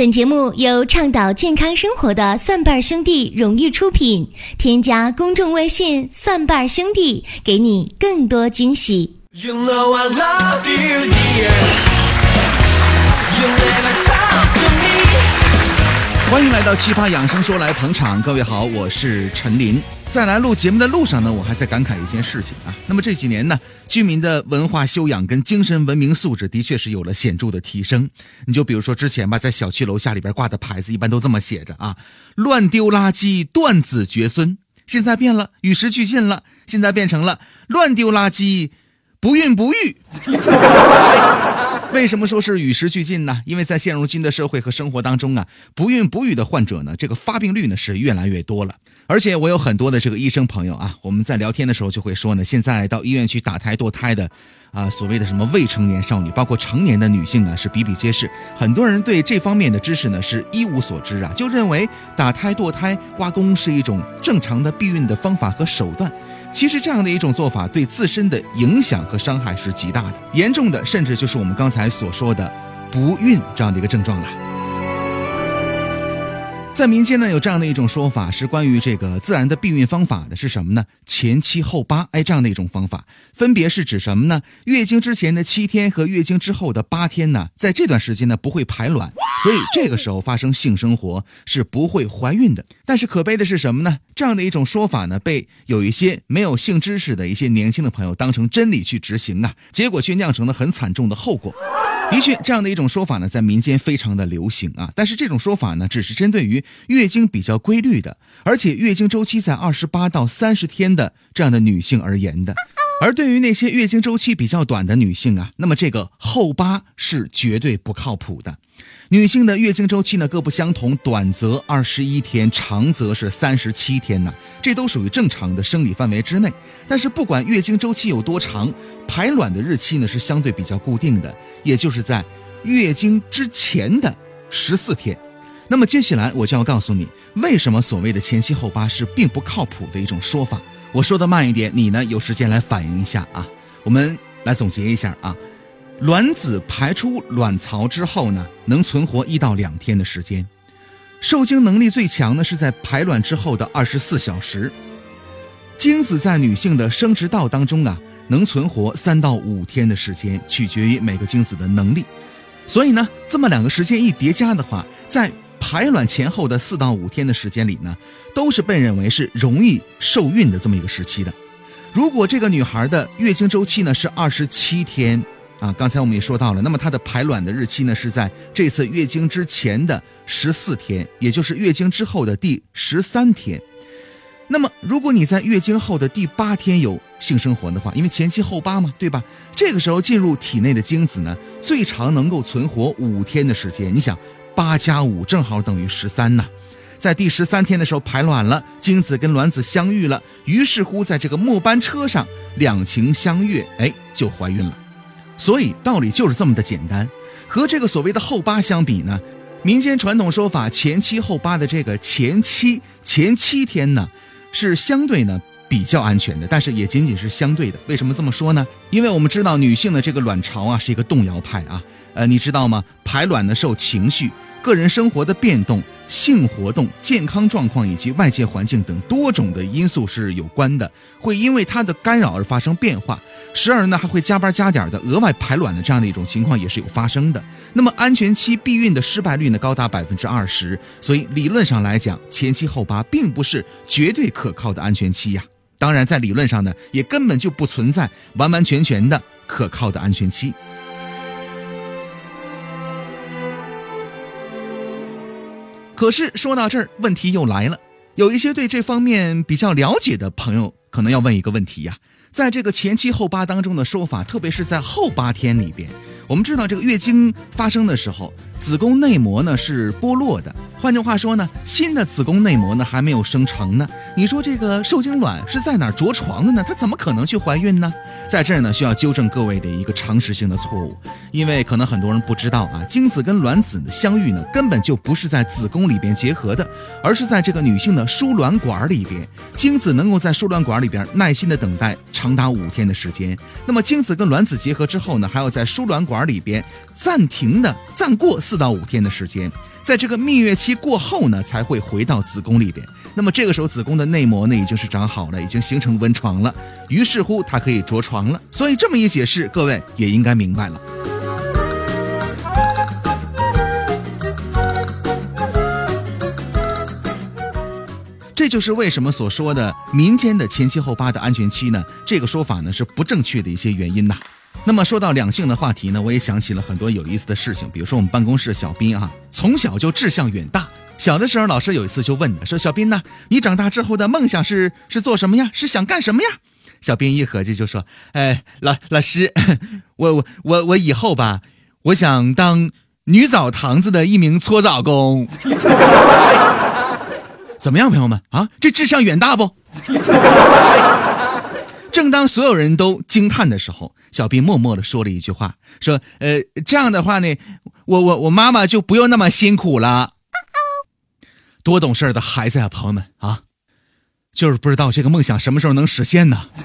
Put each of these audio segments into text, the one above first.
本节目由倡导健康生活的蒜瓣兄弟荣誉出品。添加公众微信“蒜瓣兄弟”，给你更多惊喜。You know I love you, dear. You never talk to me. 欢迎来到奇葩养生说来捧场，各位好，我是陈林。在来录节目的路上呢，我还在感慨一件事情啊。那么这几年呢，居民的文化修养跟精神文明素质的确是有了显著的提升。你就比如说之前吧，在小区楼下里边挂的牌子，一般都这么写着啊：“乱丢垃圾，断子绝孙。”现在变了，与时俱进了，现在变成了“乱丢垃圾，不孕不育”。为什么说是与时俱进呢？因为在现如今的社会和生活当中啊，不孕不育的患者呢，这个发病率呢是越来越多了。而且我有很多的这个医生朋友啊，我们在聊天的时候就会说呢，现在到医院去打胎堕胎的，啊，所谓的什么未成年少女，包括成年的女性呢，是比比皆是。很多人对这方面的知识呢是一无所知啊，就认为打胎堕胎刮宫是一种正常的避孕的方法和手段。其实这样的一种做法对自身的影响和伤害是极大的，严重的甚至就是我们刚才所说的不孕这样的一个症状了。在民间呢，有这样的一种说法，是关于这个自然的避孕方法的，是什么呢？前七后八，哎，这样的一种方法，分别是指什么呢？月经之前的七天和月经之后的八天呢，在这段时间呢不会排卵，所以这个时候发生性生活是不会怀孕的。但是可悲的是什么呢？这样的一种说法呢，被有一些没有性知识的一些年轻的朋友当成真理去执行啊，结果却酿成了很惨重的后果。的确，这样的一种说法呢，在民间非常的流行啊。但是这种说法呢，只是针对于月经比较规律的，而且月经周期在二十八到三十天的这样的女性而言的。而对于那些月经周期比较短的女性啊，那么这个后八是绝对不靠谱的。女性的月经周期呢各不相同，短则二十一天，长则是三十七天呢，这都属于正常的生理范围之内。但是不管月经周期有多长，排卵的日期呢是相对比较固定的，也就是在月经之前的十四天。那么接下来我就要告诉你，为什么所谓的前七后八是并不靠谱的一种说法。我说的慢一点，你呢有时间来反应一下啊。我们来总结一下啊。卵子排出卵巢之后呢，能存活一到两天的时间，受精能力最强呢是在排卵之后的二十四小时。精子在女性的生殖道当中啊，能存活三到五天的时间，取决于每个精子的能力。所以呢，这么两个时间一叠加的话，在排卵前后的四到五天的时间里呢，都是被认为是容易受孕的这么一个时期的。如果这个女孩的月经周期呢是二十七天。啊，刚才我们也说到了，那么她的排卵的日期呢是在这次月经之前的十四天，也就是月经之后的第十三天。那么如果你在月经后的第八天有性生活的话，因为前七后八嘛，对吧？这个时候进入体内的精子呢，最长能够存活五天的时间。你想，八加五正好等于十三呢。在第十三天的时候排卵了，精子跟卵子相遇了，于是乎在这个末班车上两情相悦，哎，就怀孕了。所以道理就是这么的简单，和这个所谓的后八相比呢，民间传统说法前七后八的这个前七前七天呢，是相对呢比较安全的，但是也仅仅是相对的。为什么这么说呢？因为我们知道女性的这个卵巢啊是一个动摇派啊，呃，你知道吗？排卵呢受情绪。个人生活的变动、性活动、健康状况以及外界环境等多种的因素是有关的，会因为它的干扰而发生变化，时而呢还会加班加点的额外排卵的这样的一种情况也是有发生的。那么安全期避孕的失败率呢高达百分之二十，所以理论上来讲，前期后八并不是绝对可靠的安全期呀。当然，在理论上呢，也根本就不存在完完全全的可靠的安全期。可是说到这儿，问题又来了。有一些对这方面比较了解的朋友，可能要问一个问题呀：在这个前七后八当中的说法，特别是在后八天里边，我们知道这个月经发生的时候，子宫内膜呢是剥落的。换句话说呢，新的子宫内膜呢还没有生成呢。你说这个受精卵是在哪儿着床的呢？它怎么可能去怀孕呢？在这儿呢，需要纠正各位的一个常识性的错误，因为可能很多人不知道啊，精子跟卵子的相遇呢，根本就不是在子宫里边结合的，而是在这个女性的输卵管里边。精子能够在输卵管里边耐心的等待长达五天的时间，那么精子跟卵子结合之后呢，还要在输卵管里边暂停的暂过四到五天的时间。在这个蜜月期过后呢，才会回到子宫里边。那么这个时候，子宫的内膜呢已经是长好了，已经形成温床了，于是乎它可以着床了。所以这么一解释，各位也应该明白了。这就是为什么所说的民间的前七后八的安全期呢？这个说法呢是不正确的一些原因呐。那么说到两性的话题呢，我也想起了很多有意思的事情，比如说我们办公室的小斌啊，从小就志向远大。小的时候，老师有一次就问他说：“小斌呐，你长大之后的梦想是是做什么呀？是想干什么呀？”小斌一合计就说：“哎，老老师，我我我我以后吧，我想当女澡堂子的一名搓澡工。”怎么样，朋友们啊？这志向远大不？当所有人都惊叹的时候，小兵默默的说了一句话：“说，呃，这样的话呢，我我我妈妈就不用那么辛苦了。”多懂事的孩子呀，朋友们啊，就是不知道这个梦想什么时候能实现呢？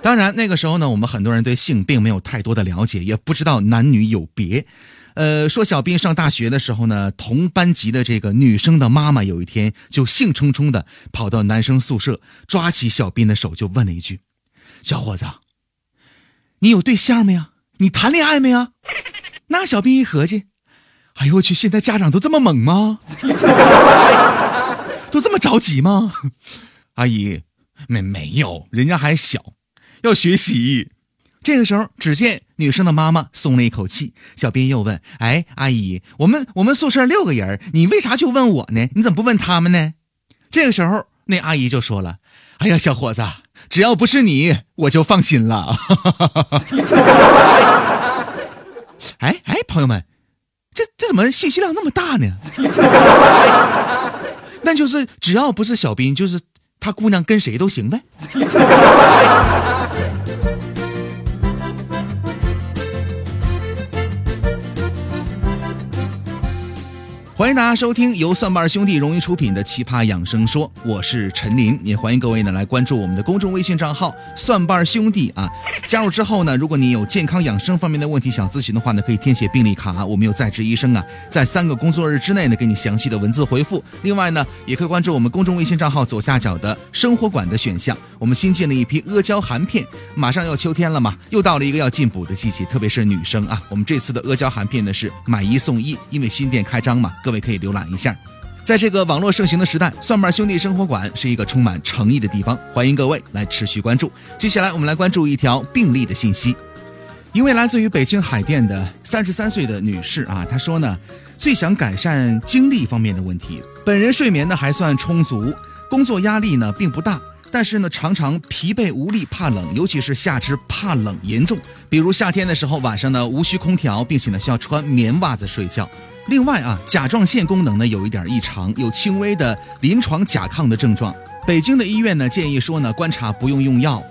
当然，那个时候呢，我们很多人对性并没有太多的了解，也不知道男女有别。呃，说小斌上大学的时候呢，同班级的这个女生的妈妈有一天就兴冲冲的跑到男生宿舍，抓起小斌的手就问了一句：“小伙子，你有对象没呀？你谈恋爱没呀？”那小斌一合计，哎呦我去，现在家长都这么猛吗？都这么着急吗？阿姨，没没有，人家还小，要学习。这个时候，只见女生的妈妈松了一口气。小斌又问：“哎，阿姨，我们我们宿舍六个人，你为啥就问我呢？你怎么不问他们呢？”这个时候，那阿姨就说了：“哎呀，小伙子，只要不是你，我就放心了。”哎哎，朋友们，这这怎么信息量那么大呢？那就是只要不是小斌，就是他姑娘跟谁都行呗。欢迎大家收听由蒜瓣兄弟荣誉出品的《奇葩养生说》，我是陈林，也欢迎各位呢来关注我们的公众微信账号“蒜瓣兄弟”啊。加入之后呢，如果你有健康养生方面的问题想咨询的话呢，可以填写病历卡，我们有在职医生啊，在三个工作日之内呢给你详细的文字回复。另外呢，也可以关注我们公众微信账号左下角的生活馆的选项，我们新进了一批阿胶含片，马上要秋天了嘛，又到了一个要进补的季节，特别是女生啊，我们这次的阿胶含片呢是买一送一，因为新店开张嘛。各位可以浏览一下，在这个网络盛行的时代，蒜瓣兄弟生活馆是一个充满诚意的地方，欢迎各位来持续关注。接下来，我们来关注一条病例的信息。一位来自于北京海淀的三十三岁的女士啊，她说呢，最想改善精力方面的问题。本人睡眠呢还算充足，工作压力呢并不大，但是呢常常疲惫无力，怕冷，尤其是下肢怕冷严重。比如夏天的时候，晚上呢无需空调，并且呢需要穿棉袜子睡觉。另外啊，甲状腺功能呢有一点异常，有轻微的临床甲亢的症状。北京的医院呢建议说呢，观察不用用药。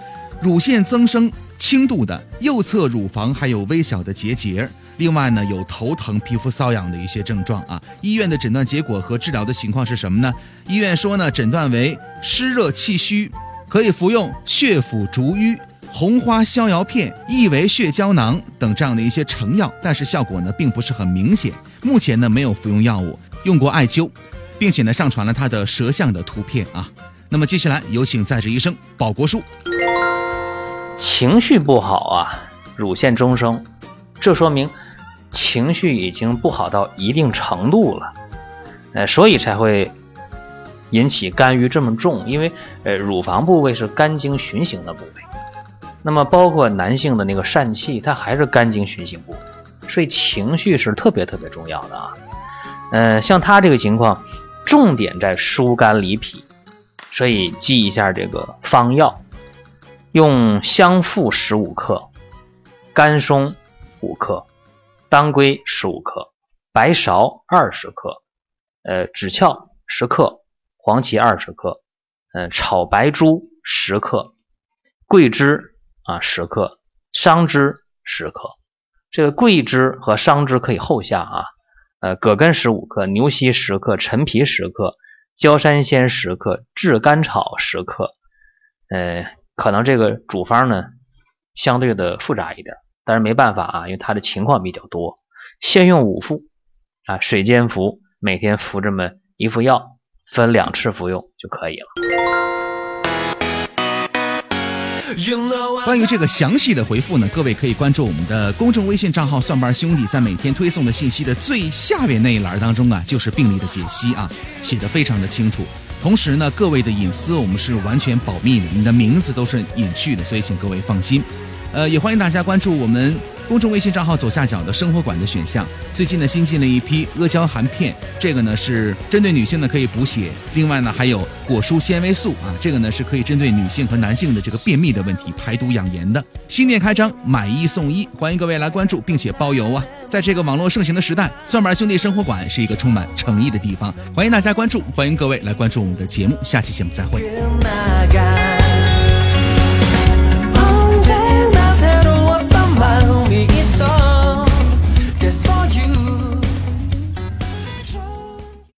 乳腺增生轻度的，右侧乳房还有微小的结节。另外呢，有头疼、皮肤瘙痒的一些症状啊。医院的诊断结果和治疗的情况是什么呢？医院说呢，诊断为湿热气虚，可以服用血府逐瘀。红花逍遥片、益维血胶囊等这样的一些成药，但是效果呢并不是很明显。目前呢没有服用药物，用过艾灸，并且呢上传了他的舌像的图片啊。那么接下来有请在职医生保国叔。情绪不好啊，乳腺增生，这说明情绪已经不好到一定程度了，呃，所以才会引起肝郁这么重。因为呃乳房部位是肝经循行的部位。那么，包括男性的那个疝气，它还是肝经循行部，所以情绪是特别特别重要的啊。嗯，像他这个情况，重点在疏肝理脾，所以记一下这个方药：用香附十五克，甘松五克，当归十五克，白芍二十克，呃，枳壳十克，黄芪二十克，呃，炒白术十克，桂枝。啊，十克桑枝十克，这个桂枝和桑枝可以后下啊。呃，葛根十五克，牛膝十克，陈皮十克，焦山仙十克，炙甘草十克。呃，可能这个主方呢相对的复杂一点，但是没办法啊，因为他的情况比较多，先用五副。啊，水煎服，每天服这么一副药，分两次服用就可以了。关于这个详细的回复呢，各位可以关注我们的公众微信账号“蒜瓣兄弟”，在每天推送的信息的最下面那一栏当中啊，就是病例的解析啊，写的非常的清楚。同时呢，各位的隐私我们是完全保密的，你的名字都是隐去的，所以请各位放心。呃，也欢迎大家关注我们。公众微信账号左下角的生活馆的选项，最近呢新进了一批阿胶含片，这个呢是针对女性呢可以补血，另外呢还有果蔬纤维素啊，这个呢是可以针对女性和男性的这个便秘的问题排毒养颜的。新店开张，买一送一，欢迎各位来关注，并且包邮啊！在这个网络盛行的时代，蒜瓣兄弟生活馆是一个充满诚意的地方，欢迎大家关注，欢迎各位来关注我们的节目，下期节目再会。